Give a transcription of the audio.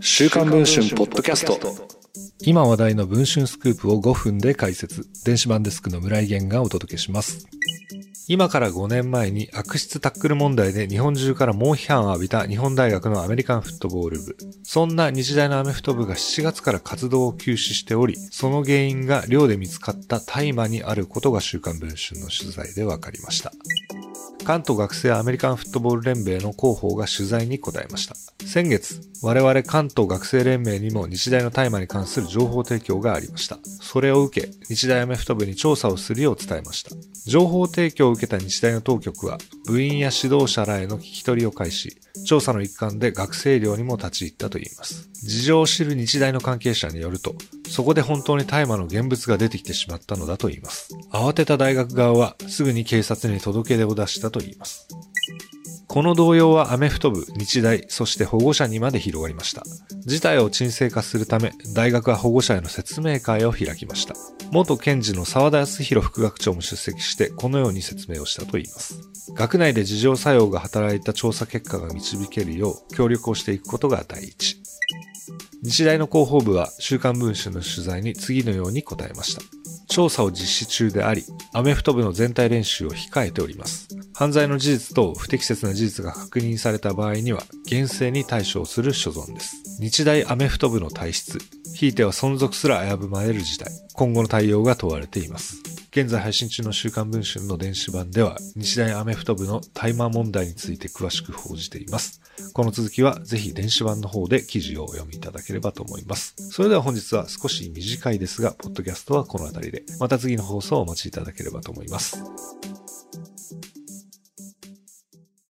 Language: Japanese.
週刊文春ポッドキャスト今話題の文春スクープを5分で解説電子版デスクの村井源がお届けします今から5年前に悪質タックル問題で日本中から猛批判を浴びた日本大学のアメリカンフットボール部。そんな日大のアメフト部が7月から活動を休止しており、その原因が寮で見つかった大麻にあることが週刊文春の取材で分かりました。関東学生アメリカンフットボール連盟の広報が取材に答えました。先月、我々関東学生連盟にも日大の大麻に関する情報提供がありました。それを受け、日大アメフト部に調査をするよう伝えました。情報提供を受けた日大の当局は、部員や指導者らへの聞き取りを開始、調査の一環で学生寮にも立ち入ったといいます。事情を知る日大の関係者によると、そこで本当に大麻の現物が出てきてしまったのだといいます。慌てた大学側はすぐに警察に届け出を出したといいます。この動揺はアメフト部、日大、そして保護者にまで広がりました。事態を沈静化するため、大学は保護者への説明会を開きました。元検事の沢田康弘副学長も出席して、このように説明をしたといいます。学内で事情作用が働いた調査結果が導けるよう協力をしていくことが第一。日大の広報部は週刊文春の取材に次のように答えました。調査を実施中であり、アメフト部の全体練習を控えております。犯罪の事実と不適切な事実が確認された場合には、厳正に対処する所存です。日大アメフト部の体質、ひいては存続すら危ぶまれる事態、今後の対応が問われています。現在配信中の週刊文春の電子版では、日大アメフト部の大麻問題について詳しく報じています。この続きはぜひ電子版の方で記事をお読みいただければと思います。それでは本日は少し短いですが、ポッドキャストはこの辺りで、また次の放送をお待ちいただければと思います。